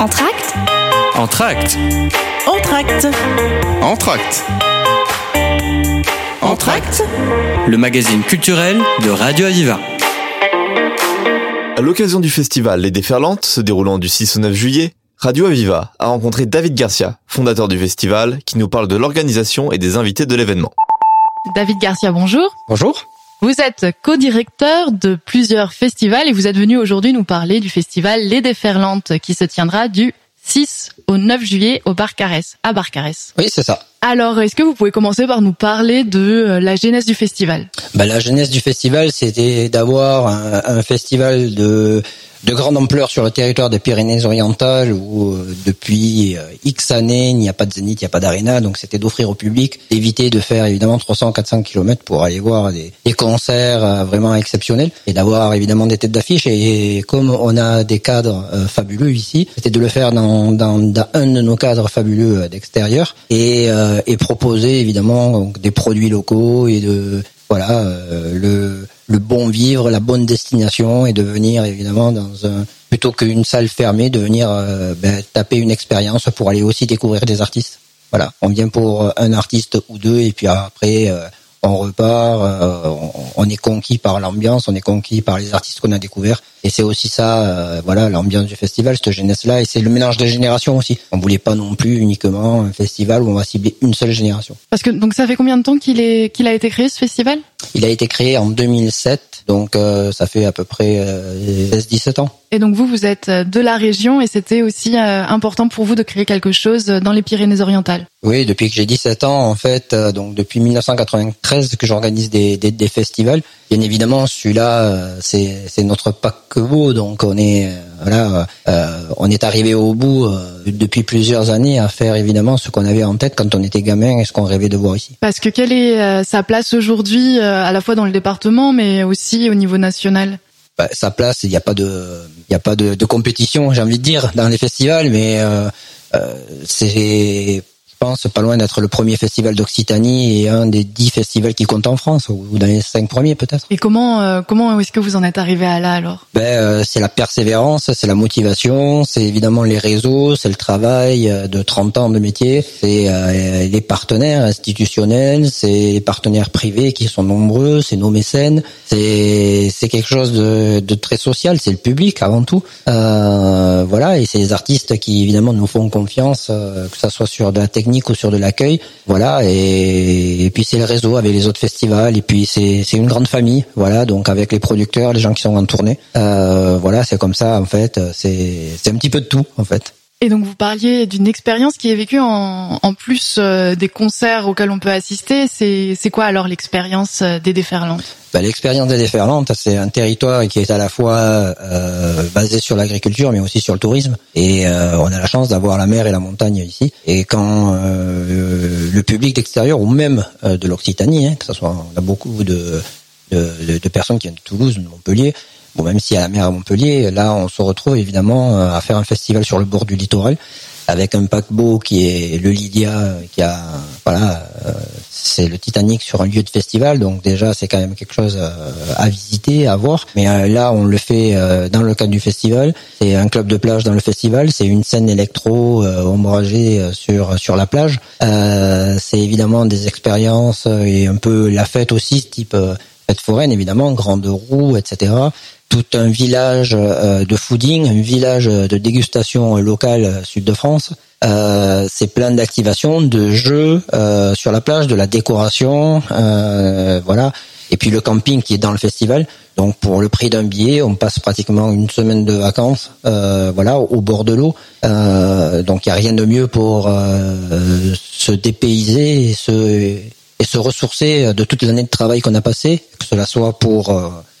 Entracte Entracte. Entracte. Entracte. Entracte. Le magazine culturel de Radio Aviva. À l'occasion du festival Les Déferlantes, se déroulant du 6 au 9 juillet, Radio Aviva a rencontré David Garcia, fondateur du festival, qui nous parle de l'organisation et des invités de l'événement. David Garcia, bonjour. Bonjour. Vous êtes co-directeur de plusieurs festivals et vous êtes venu aujourd'hui nous parler du festival Les Déferlantes qui se tiendra du 6 au 9 juillet au Barcarès, à Barcarès. Oui, c'est ça. Alors, est-ce que vous pouvez commencer par nous parler de euh, la genèse du festival? Bah, la genèse du festival, c'était d'avoir un, festival de de grande ampleur sur le territoire des Pyrénées-Orientales où euh, depuis euh, X années il n'y a pas de zénith, il n'y a pas d'aréna, donc c'était d'offrir au public, d'éviter de faire évidemment 300-400 km pour aller voir des, concerts vraiment exceptionnels et d'avoir évidemment des têtes d'affiche. Et, comme on a des cadres fabuleux ici, c'était de le faire dans, dans, dans, un de nos cadres fabuleux d'extérieur. Et, et proposer évidemment des produits locaux et de voilà le le bon vivre, la bonne destination et de venir évidemment dans un plutôt qu'une salle fermée, de venir euh, ben, taper une expérience pour aller aussi découvrir des artistes. Voilà, on vient pour un artiste ou deux et puis après euh, on repart, euh, on, est conquis par l'ambiance, on est conquis par les artistes qu'on a découverts. Et c'est aussi ça, voilà, l'ambiance du festival, cette jeunesse-là, et c'est le mélange des générations aussi. On voulait pas non plus uniquement un festival où on va cibler une seule génération. Parce que donc ça fait combien de temps qu'il est qu'il a été créé ce festival? Il a été créé en 2007, donc euh, ça fait à peu près 16-17 euh, ans. Et donc vous, vous êtes de la région et c'était aussi euh, important pour vous de créer quelque chose dans les Pyrénées-Orientales. Oui, depuis que j'ai 17 ans, en fait, donc depuis 1993 que j'organise des, des, des, festivals. Bien évidemment, celui-là, c'est notre paquebot, donc on est voilà, on est arrivé au bout depuis plusieurs années à faire évidemment ce qu'on avait en tête quand on était gamin et ce qu'on rêvait de voir ici. Parce que quelle est sa place aujourd'hui, à la fois dans le département, mais aussi au niveau national bah, Sa place, il n'y a pas de, il a pas de, de compétition, j'ai envie de dire, dans les festivals, mais euh, euh, c'est pense, pas loin d'être le premier festival d'Occitanie et un des dix festivals qui comptent en France, ou dans les cinq premiers peut-être. Et comment euh, comment est-ce que vous en êtes arrivé à là alors? Ben euh, c'est la persévérance, c'est la motivation, c'est évidemment les réseaux, c'est le travail euh, de 30 ans de métier, c'est les partenaires institutionnels, c'est les partenaires privés qui sont nombreux, c'est nos mécènes, c'est c'est quelque chose de, de très social, c'est le public avant tout. voilà, et c'est les artistes qui évidemment nous font confiance, que ça soit sur de la technique ou sur de l'accueil. Voilà, et, puis c'est le réseau avec les autres festivals, et puis c'est une grande famille, voilà, donc avec les producteurs, les gens qui sont en tournée. Euh, voilà, c'est comme ça en fait, c'est un petit peu de tout en fait. Et donc vous parliez d'une expérience qui est vécue en, plus euh, des concerts auxquels on peut assister. C'est quoi alors l'expérience euh, des déferlantes? Bah, L'expérience des déferlantes, c'est un territoire qui est à la fois euh, basé sur l'agriculture, mais aussi sur le tourisme. Et on a la chance d'avoir la mer et la montagne ici. Et quand le public d'extérieur, ou même de l'Occitanie, hein, que ce soit, on a beaucoup de, personnes qui viennent de Toulouse, de Montpellier, Bon, même si à la mer à Montpellier, là, on se retrouve évidemment euh, à faire un festival sur le bord du littoral avec un paquebot qui est le Lydia, qui a, voilà, euh, c'est le Titanic sur un lieu de festival, donc déjà c'est quand même quelque chose euh, à visiter, à voir. Mais là, on le fait dans le cadre du festival. C'est un club de plage dans le festival, c'est une scène électro ombragée sur sur la plage. c'est évidemment des expériences et un peu la fête aussi, type fête foraine évidemment, grande roue, etc tout un village euh, de fooding, un village de dégustation locale euh, sud de France. Euh, c'est plein d'activations, de jeux euh, sur la plage, de la décoration, euh, voilà. Et puis le camping qui est dans le festival. Donc pour le prix d'un billet, on passe pratiquement une semaine de vacances, voilà, au bord de l'eau. donc il y a rien de mieux pour se dépayser et se et se ressourcer de toute l'année de travail qu'on a passé, que cela soit pour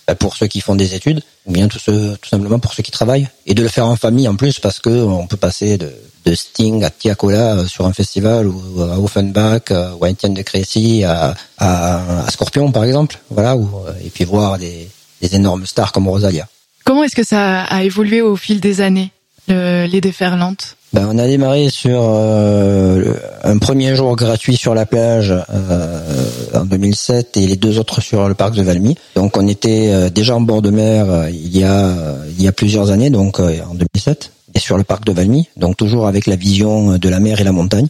bah, pour ceux qui font des études, ou bien tout, simplement pour ceux qui travaillent, et de le faire en famille en plus parce que on peut passer de, Sting à Tiakola euh, sur un festival ou à Offenbach euh, ou à Etienne de Crécy à, à, Scorpion par exemple, voilà, ou, euh, et puis voir des, énormes stars comme Rosalia. Comment est-ce que ça a évolué au fil des années, le, les déferlantes? Ben, on a démarré sur euh, un premier jour gratuit sur la plage euh, en 2007 et les deux autres sur le parc de Valmy. Donc on était euh, déjà en bord de mer il y a il y a plusieurs années, donc en 2007. et sur le parc de Valmy, donc toujours avec la vision de la mer et la montagne.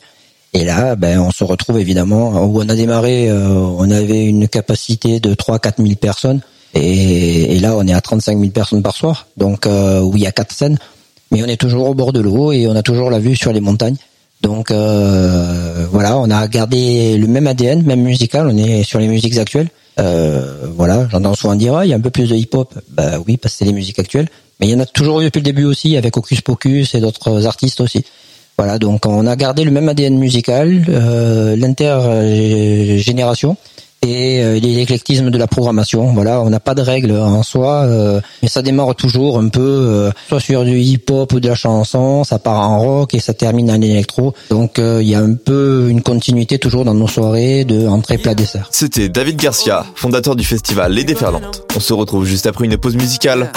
Et là, ben, on se retrouve évidemment où on a démarré, euh, on avait une capacité de 3-4 000 personnes, et, là on est à 35 000 personnes par soir, donc euh, où il y a quatre scènes, mais on est toujours au bord de l'eau et on a toujours la vue sur les montagnes. Donc euh, voilà, on a gardé le même ADN, même musical, on est sur les musiques actuelles. Euh, voilà, j'entends souvent dire, ah, il y a un peu plus de hip-hop. Bah oui, parce que c'est les musiques actuelles. Mais il y en a toujours eu depuis le début aussi, avec Ocus Pocus et d'autres artistes aussi. Voilà, donc on a gardé le même ADN musical, euh, l'intergénération et euh, l'éclectisme de la programmation. Voilà, on n'a pas de règles en soi, euh, mais ça démarre toujours un peu euh, soit sur du hip-hop ou de la chanson, ça part en rock et ça termine en électro. Donc il y a un peu une continuité toujours dans nos soirées de entrée plat dessert. C'était David Garcia, fondateur du festival Les Déferlantes. On se retrouve juste après une pause musicale.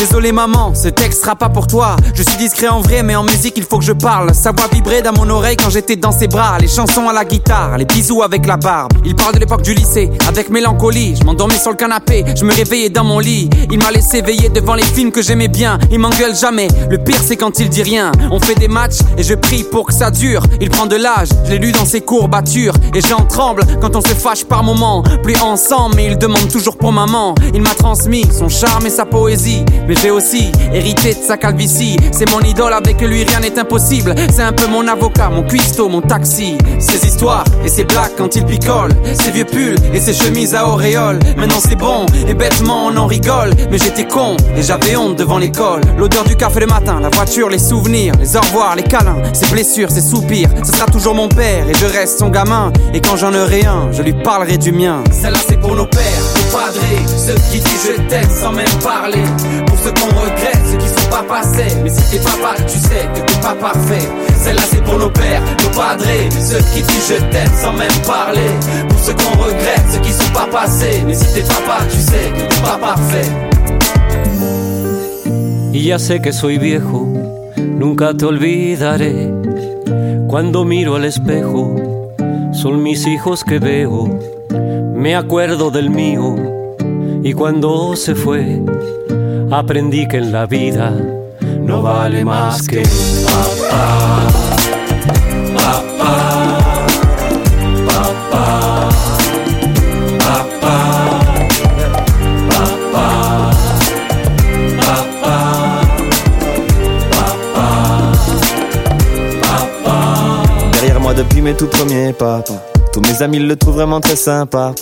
Désolé maman, ce texte sera pas pour toi. Je suis discret en vrai, mais en musique il faut que je parle. Sa voix vibrait dans mon oreille quand j'étais dans ses bras. Les chansons à la guitare, les bisous avec la barbe. Il parle de l'époque du lycée, avec mélancolie. Je m'endormais sur le canapé, je me réveillais dans mon lit. Il m'a laissé veiller devant les films que j'aimais bien. Il m'engueule jamais. Le pire c'est quand il dit rien. On fait des matchs et je prie pour que ça dure. Il prend de l'âge, je l'ai lu dans ses courbatures. Et j'en tremble quand on se fâche par moments. Plus ensemble, mais il demande toujours pour maman. Il m'a transmis son charme et sa poésie. Mais j'ai aussi hérité de sa calvitie. C'est mon idole, avec lui rien n'est impossible. C'est un peu mon avocat, mon cuistot, mon taxi. Ses histoires et ses blagues quand il picole. Ses vieux pulls et ses chemises à auréole. Maintenant c'est bon et bêtement on en rigole. Mais j'étais con et j'avais honte devant l'école. L'odeur du café le matin, la voiture, les souvenirs, les au revoir, les câlins, ses blessures, ses soupirs. Ce sera toujours mon père et je reste son gamin. Et quand j'en aurai un, je lui parlerai du mien. Celle-là c'est pour nos pères, nos padrés, ceux qui disent je t'aime sans même parler. Pour ceux qu'on regrette, ceux qui sont pas passés. Mais si t'es papa, tu sais que t'es pas parfait. Celle-là c'est pour nos pères, nos padrés, ceux qui disent je t'aime sans même parler. Pour ceux qu'on regrette, ceux qui sont pas passés. Mais si t'es papa, tu sais que t'es pas parfait. Y ya sé que soy viejo, nunca te olvidaré. Cuando miro al espejo, son mis hijos que veo. Me acuerdo del mío y cuando se fue, aprendí que en la vida no vale más que papá, papá, papá, papá, papá, papá, papá, papá. Derrière moi depuis mes tout premiers pas. Tous mes amis le trouvent vraiment très sympa.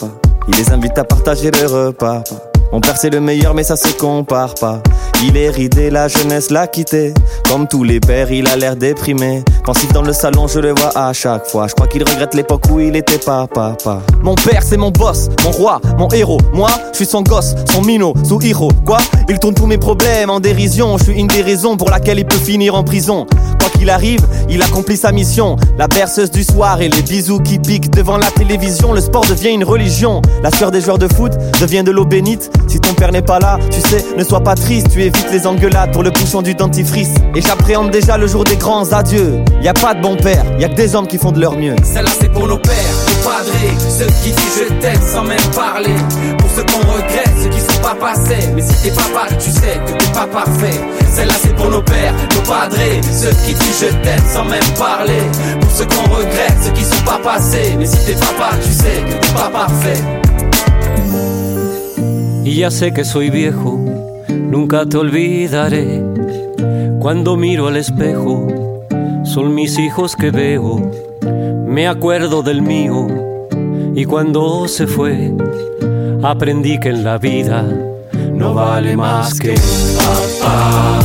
Il les invite à partager le repas. Mon père c'est le meilleur mais ça se compare pas. Il est ridé, la jeunesse l'a quitté. Comme tous les pères, il a l'air déprimé. Pensif dans le salon, je le vois à chaque fois. Je crois qu'il regrette l'époque où il était pas papa. Mon père c'est mon boss, mon roi, mon héros. Moi, je suis son gosse, son minot, sous héros. Quoi? Il tourne tous mes problèmes en dérision. Je suis une des raisons pour laquelle il peut finir en prison. Quoi qu'il arrive, il accomplit sa mission. La berceuse du soir et les bisous qui piquent devant la télévision. Le sport devient une religion. La sueur des joueurs de foot devient de l'eau bénite. Si ton père n'est pas là, tu sais, ne sois pas triste. Tu évites les engueulades pour le bouchon du dentifrice. Et j'appréhende déjà le jour des grands adieux. Y a pas de bon père, y a que des hommes qui font de leur mieux. Celle-là c'est pour nos pères, nos padrés, ceux qui disent je t'aime sans même parler. Pour ceux qu'on regrette, pas passés. Mais si t'es papa, tu sais que t'es pas parfait. Celle-là c'est pour nos pères, nos padrés, ceux qui disent je t'aime sans même parler. Pour ceux qu'on regrette, ceux qui sont pas passés. Mais si t'es papa, tu sais que t'es pas parfait. Y ya sé que soy viejo, nunca te olvidaré. Cuando miro al espejo, son mis hijos que veo. Me acuerdo del mío y cuando se fue, aprendí que en la vida no vale más que papá,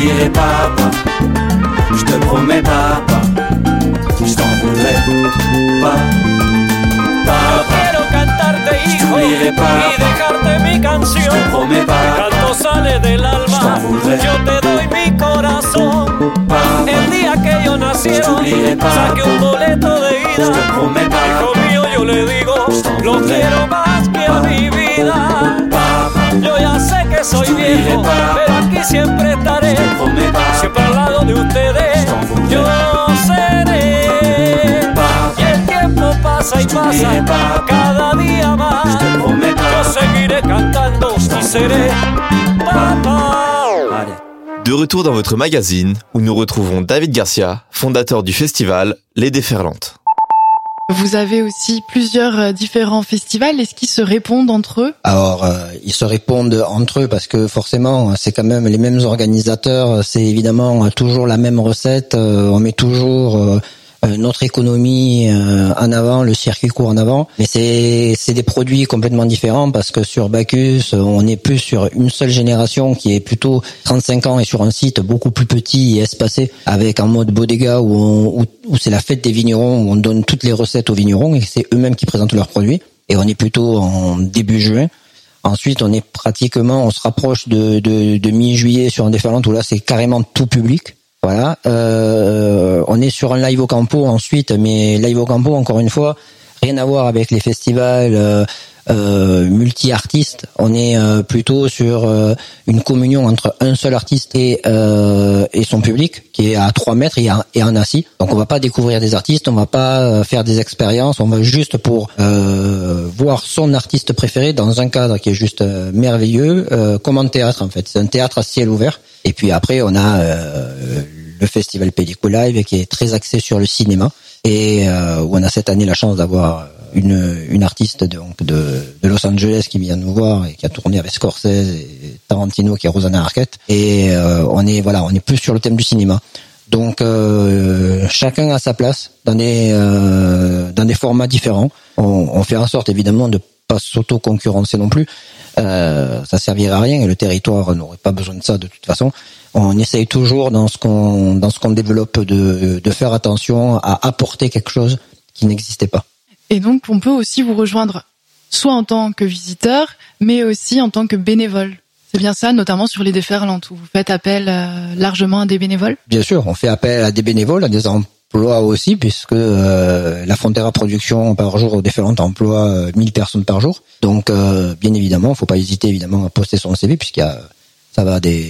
t'oublierai papa, je te promets papa, je t'en voudrais pas. Papa, Quiero cantarte, hijo, y dejarte mi je canción. te promets El canto sale del alma, yo te doy mi corazón. papa, El día que yo nacieron, saqué un boleto de ida. promets Hijo mío, yo le digo, lo quiero más que a mi vida. Yo ya sé que soy viejo, pero aquí siempre estaré. Je te promets papa, Siempre al lado de ustedes, yo seré. Y el tiempo pasa y pasa, cada día je más. te promets Yo papa. seguiré cantando y seré papá. Allez. De retour dans votre magazine, où nous retrouvons David Garcia, fondateur du festival Les Déferlantes. Vous avez aussi plusieurs euh, différents festivals. Est-ce qu'ils se répondent entre eux? Alors, euh, ils se répondent entre eux parce que forcément, c'est quand même les mêmes organisateurs. C'est évidemment toujours la même recette. euh, on met toujours euh, euh, notre économie euh, en avant, le circuit court en avant. Mais c'est c'est des produits complètement différents parce que sur Bacchus, euh, on est plus sur une seule génération qui est plutôt 35 ans et sur un site beaucoup plus petit et espacé avec un mode bodega où, où, où c'est la fête des vignerons où on donne toutes les recettes aux vignerons et c'est eux-mêmes qui présentent leurs produits. Et on est plutôt en début juin. Ensuite, on est pratiquement, on se rapproche de, de, de mi-juillet sur un déferlant où là c'est carrément tout public. Voilà. Euh, on est sur un live au campo ensuite, mais live au campo encore une fois, rien à voir avec les festivals euh, euh, multi-artistes. On est euh, plutôt sur euh, une communion entre un seul artiste et euh, et son public qui est à 3 mètres et, un assis. Donc on va pas découvrir des artistes, on va pas faire des expériences, on va juste pour voir son artiste préféré dans un cadre qui est juste merveilleux, comme un théâtre en fait. C'est un théâtre à ciel ouvert. Et puis après on a euh, le festival Pellico Live qui est très axé sur le cinéma. Et euh, où on a cette année la chance d'avoir une, une artiste donc de, de Los Angeles qui vient nous voir et qui a tourné avec Scorsese et Tarantino qui est Rosanna Arquette. Et euh, on est voilà on est plus sur le thème du cinéma. Donc euh, chacun a sa place dans des euh, dans des formats différents. On, on fait en sorte évidemment de pas s'auto-concurrencer non plus euh, ça servirait à rien et le territoire n'aurait pas besoin de ça de toute façon on essaye toujours dans ce qu'on dans ce qu'on développe de, de faire attention à apporter quelque chose qui n'existait pas. Et donc, on peut aussi vous rejoindre soit en tant que visiteur, mais aussi en tant que bénévole. C'est bien ça, notamment sur les déferlantes, où vous faites appel euh, largement à des bénévoles? Bien sûr, on fait appel à des bénévoles, à des emplois aussi, puisque euh, la Frontera Production par jour au déferlant emploie euh, 1000 personnes par jour. Donc, euh, bien évidemment, faut pas hésiter évidemment à poster son CV, puisqu'il y a ça va des,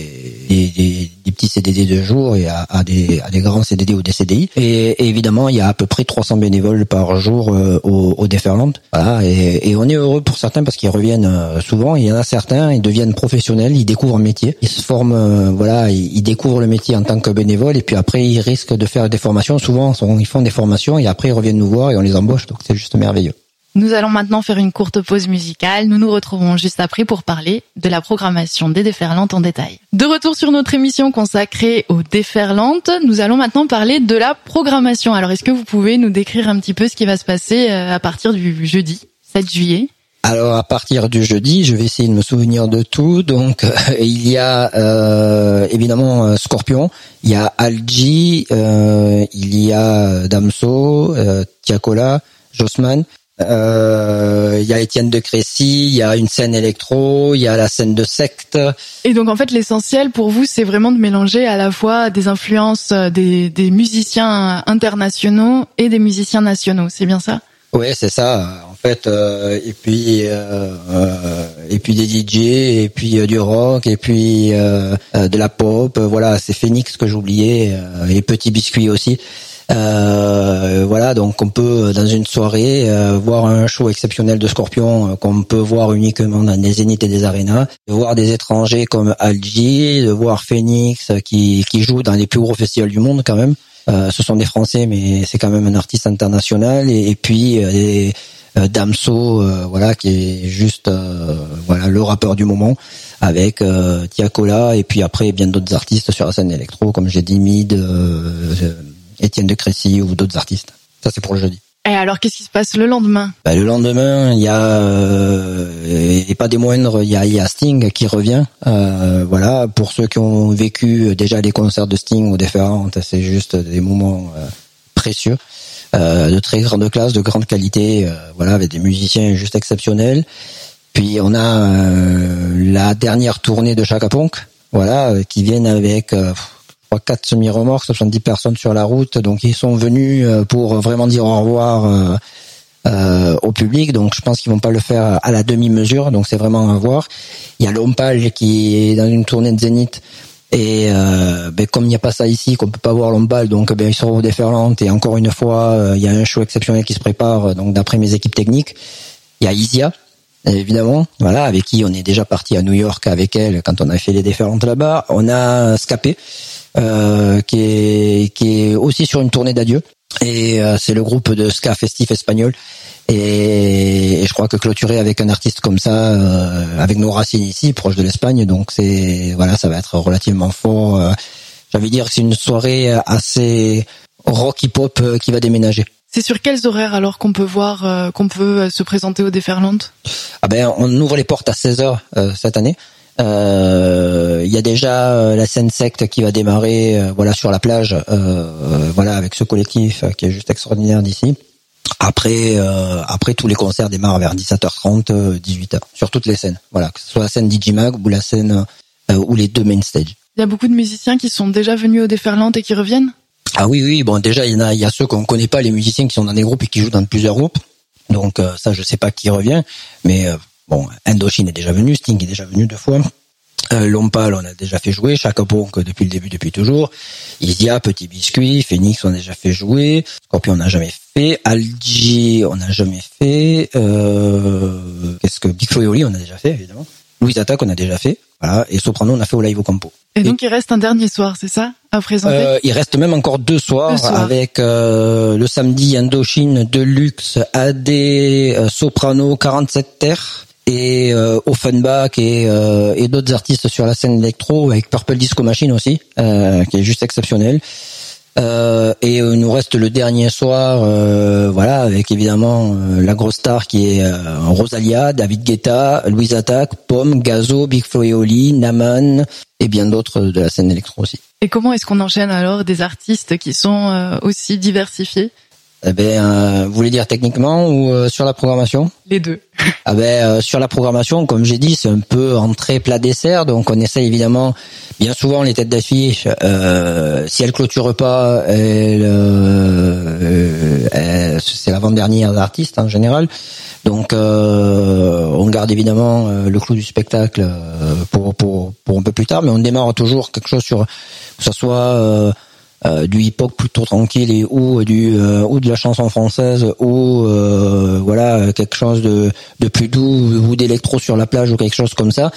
des, des, petits CDD de jour et à, à, des, à des grands CDD ou des CDI. Et, évidemment, il y a à peu près 300 bénévoles par jour euh, au, au Déferland. Voilà, et, et on est heureux pour certains parce qu'ils reviennent euh, souvent. Il y en a certains, ils deviennent professionnels, ils découvrent un métier, ils se forment, euh, voilà, ils, ils découvrent le métier en tant que bénévole et puis après ils risquent de faire des formations. Souvent, ils font des formations et après ils reviennent nous voir et on les embauche. Donc c'est juste merveilleux. Nous allons maintenant faire une courte pause musicale. Nous nous retrouvons juste après pour parler de la programmation des déferlantes en détail. De retour sur notre émission consacrée aux déferlantes, nous allons maintenant parler de la programmation. Alors, est-ce que vous pouvez nous décrire un petit peu ce qui va se passer euh, à partir du jeudi 7 juillet? Alors à partir du jeudi, je vais essayer de me souvenir de tout. Donc il y a euh, évidemment euh, Scorpion, il y a Algi, euh, il y a Damso, euh, Tiakola, Jossman. Euh, il y a Étienne de Crécy, il y a une scène électro, il y a la scène de secte. Et donc en fait l'essentiel pour vous c'est vraiment de mélanger à la fois des influences euh, des, des musiciens internationaux et des musiciens nationaux, c'est bien ça? Oui, c'est ça. En fait, euh, et puis euh, euh, et puis des DJ, et puis euh, du rock, et puis de la pop. Voilà, c'est Phoenix que j'oubliais, euh, et Petit Biscuit aussi. Euh, voilà, donc on peut dans une soirée euh, voir un show exceptionnel de Scorpion euh, qu'on peut voir uniquement dans des zéniths et des arénas, de voir des étrangers comme Algi, de voir Phoenix euh, qui qui joue dans les plus gros festivals du monde quand même. Euh, ce sont des Français, mais c'est quand même un artiste international. Et, puis euh, euh, Damso, euh, voilà, qui est juste euh, voilà le rappeur du moment, avec euh, Tiakola et puis après bien d'autres artistes sur la scène électro, comme j'ai dit Mid, euh, euh, Étienne de Crécy ou d'autres artistes. Ça c'est pour le jeudi. Et alors, qu'est-ce qui se passe le lendemain? Bah, Le lendemain, il y a, euh, et pas des moindres, il y a, il y a Sting qui revient. Euh, voilà, pour ceux qui ont vécu déjà des concerts de Sting ou différentes, c'est juste des moments euh, précieux, de très grande classe, de grande qualité. voilà, avec des musiciens juste exceptionnels. Puis on a la dernière tournée de Chaka Ponk, voilà, qui viennent avec quatre semi-remorques, 70 personnes sur la route. Donc ils sont venus euh, pour vraiment dire au revoir euh, euh, au public. Donc je pense qu'ils vont pas le faire à la demi-mesure. Donc c'est vraiment à voir. Il y a Lompal qui est dans une tournée de Zénith. Et ben, comme il n'y a pas ça ici, qu'on peut pas voir Lompal, donc ben, ils seront au déferlante. Et encore une fois, il y a un show exceptionnel qui se prépare. Donc d'après mes équipes techniques, il y a Isia, évidemment, voilà, avec qui on est déjà parti à New York avec elle quand on a fait les déferlantes là-bas. On a Scapé, euh, qui est qui est aussi sur une tournée d'adieu. Et euh, c'est le groupe de ska festif espagnol. Et, et je crois que clôturer avec un artiste comme ça, euh, avec nos racines ici, proche de l'Espagne, donc c'est voilà, ça va être relativement fort. Euh, J'avais dire que c'est une soirée assez rock hip-hop euh, qui va déménager. C'est sur quels horaires alors qu'on peut voir, euh, qu'on peut euh, se présenter au déferlante? Ah ben, on ouvre les portes à 16h cette année. Euh, Il y a déjà euh, la scène secte qui va démarrer, euh, voilà, sur la plage, voilà, avec ce collectif qui est juste extraordinaire d'ici. Après, euh, après tous les concerts démarrent vers 17h30, euh, 18h, sur toutes les scènes. Voilà, que ce soit la scène Digimag ou la scène euh, ou les deux main stage. Il y a beaucoup de musiciens qui sont déjà venus au déferlante et qui reviennent? Ah oui, oui, bon, déjà, il y en a, il y a ceux qu'on connaît pas, les musiciens qui sont dans des groupes et qui jouent dans plusieurs groupes. Donc, euh, ça, je sais pas qui revient. Mais, euh, bon, Indochine est déjà venu, Sting est déjà venu deux fois. Euh, Lompal, on a déjà fait jouer. Chaka Ponk, depuis le début, depuis toujours. Isia, Petit Biscuit, Phoenix, on a déjà fait jouer. Scorpion, on n'a jamais fait. Algi, on n'a jamais fait. Euh, qu'est-ce que Big Flo et Oli, on a déjà fait, évidemment. Louise Attack, on a déjà fait. Voilà. Et Soprano, on a fait au live au campo. Et donc il reste un dernier soir, c'est ça À présenter Euh, il reste même encore deux soirs, Deux soirs. avec euh, le samedi Indochine, Deluxe, AD, Soprano, 47 Terres et euh, Offenbach et, euh, et d'autres artistes sur la scène électro avec Purple Disco Machine aussi, euh, qui est juste exceptionnel. Euh, et nous reste le dernier soir, voilà, avec évidemment la grosse star qui est Rosalia, David Guetta, Louise Attack, Pomme, Gazo, Big et Oli, Naman et bien d'autres de la scène électro aussi. Et comment est-ce qu'on enchaîne alors des artistes qui sont aussi diversifiés? Eh ben, euh, vous voulez dire techniquement ou euh, sur la programmation? Les deux. Ah ben, euh, sur la programmation, comme j'ai dit, c'est un peu entrée plat dessert, donc on essaie évidemment, bien souvent les têtes d'affiche, euh, si elles clôturent pas, elles, euh, elles- c'est l'avant-dernière d'artiste en général. Donc euh, on garde évidemment euh, le clou du spectacle euh, pour, pour, pour un peu plus tard, mais on démarre toujours quelque chose sur que ce soit euh, du hip-hop plutôt tranquille et ou du euh, ou de la chanson française ou euh, voilà quelque chose de de plus doux ou d'électro sur la plage ou quelque chose comme ça.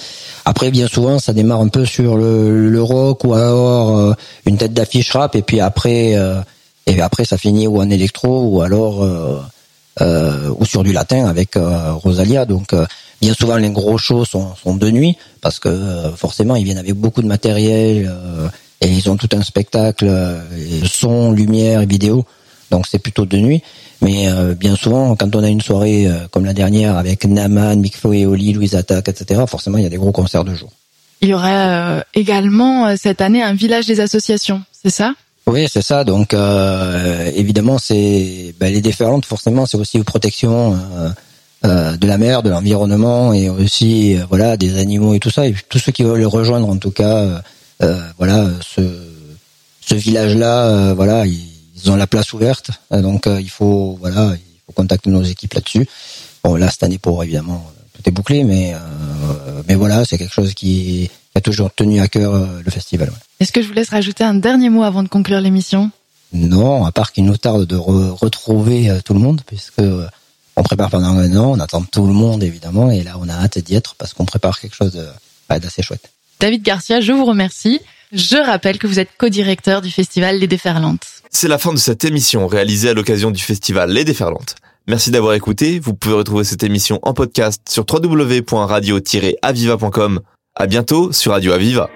Après bien souvent ça démarre un peu sur le, le rock ou alors euh, une tête d'affiche rap et puis après euh, et après ça finit ou en électro ou alors euh, ou sur du latin avec Rosalia. Donc bien souvent les gros shows sont, sont de nuit parce que forcément ils viennent avec beaucoup de matériel euh, et ils ont tout un spectacle, euh, son, lumière et vidéo. Donc c'est plutôt de nuit. Mais euh, bien souvent, quand on a une soirée euh, comme la dernière avec Naman, Big Flo et Oli, Louise Attack, etc., forcément il y a des gros concerts de jour. Il y aurait euh, également cette année un village des associations, c'est ça? Oui, c'est ça. Donc évidemment, c'est ben, les déferlantes. Forcément, c'est aussi une protection de la mer, de l'environnement et aussi voilà des animaux et tout ça. Et tous ceux qui veulent le rejoindre, en tout cas, voilà ce ce village-là, euh, voilà, ils, ils ont la place ouverte. Euh, donc euh, il faut voilà, il faut contacter nos équipes là-dessus. Bon, là cette année pour évidemment tout est bouclé, mais euh, mais voilà, c'est quelque chose qui, a toujours tenu à cœur euh, le festival. ouais. Est-ce que je vous laisse rajouter un dernier mot avant de conclure l'émission? Non, à part qu'il nous tarde de re- retrouver euh, tout le monde, puisque euh, on prépare pendant un an, on attend tout le monde évidemment, et là on a hâte d'y être parce qu'on prépare quelque chose ouais, d'assez chouette. David Garcia, je vous remercie. Je rappelle que vous êtes co-directeur du festival Les Déferlantes. C'est la fin de cette émission réalisée à l'occasion du festival Les Déferlantes. Merci d'avoir écouté. Vous pouvez retrouver cette émission en podcast sur www.radio-aviva.com. À bientôt sur Radio Aviva.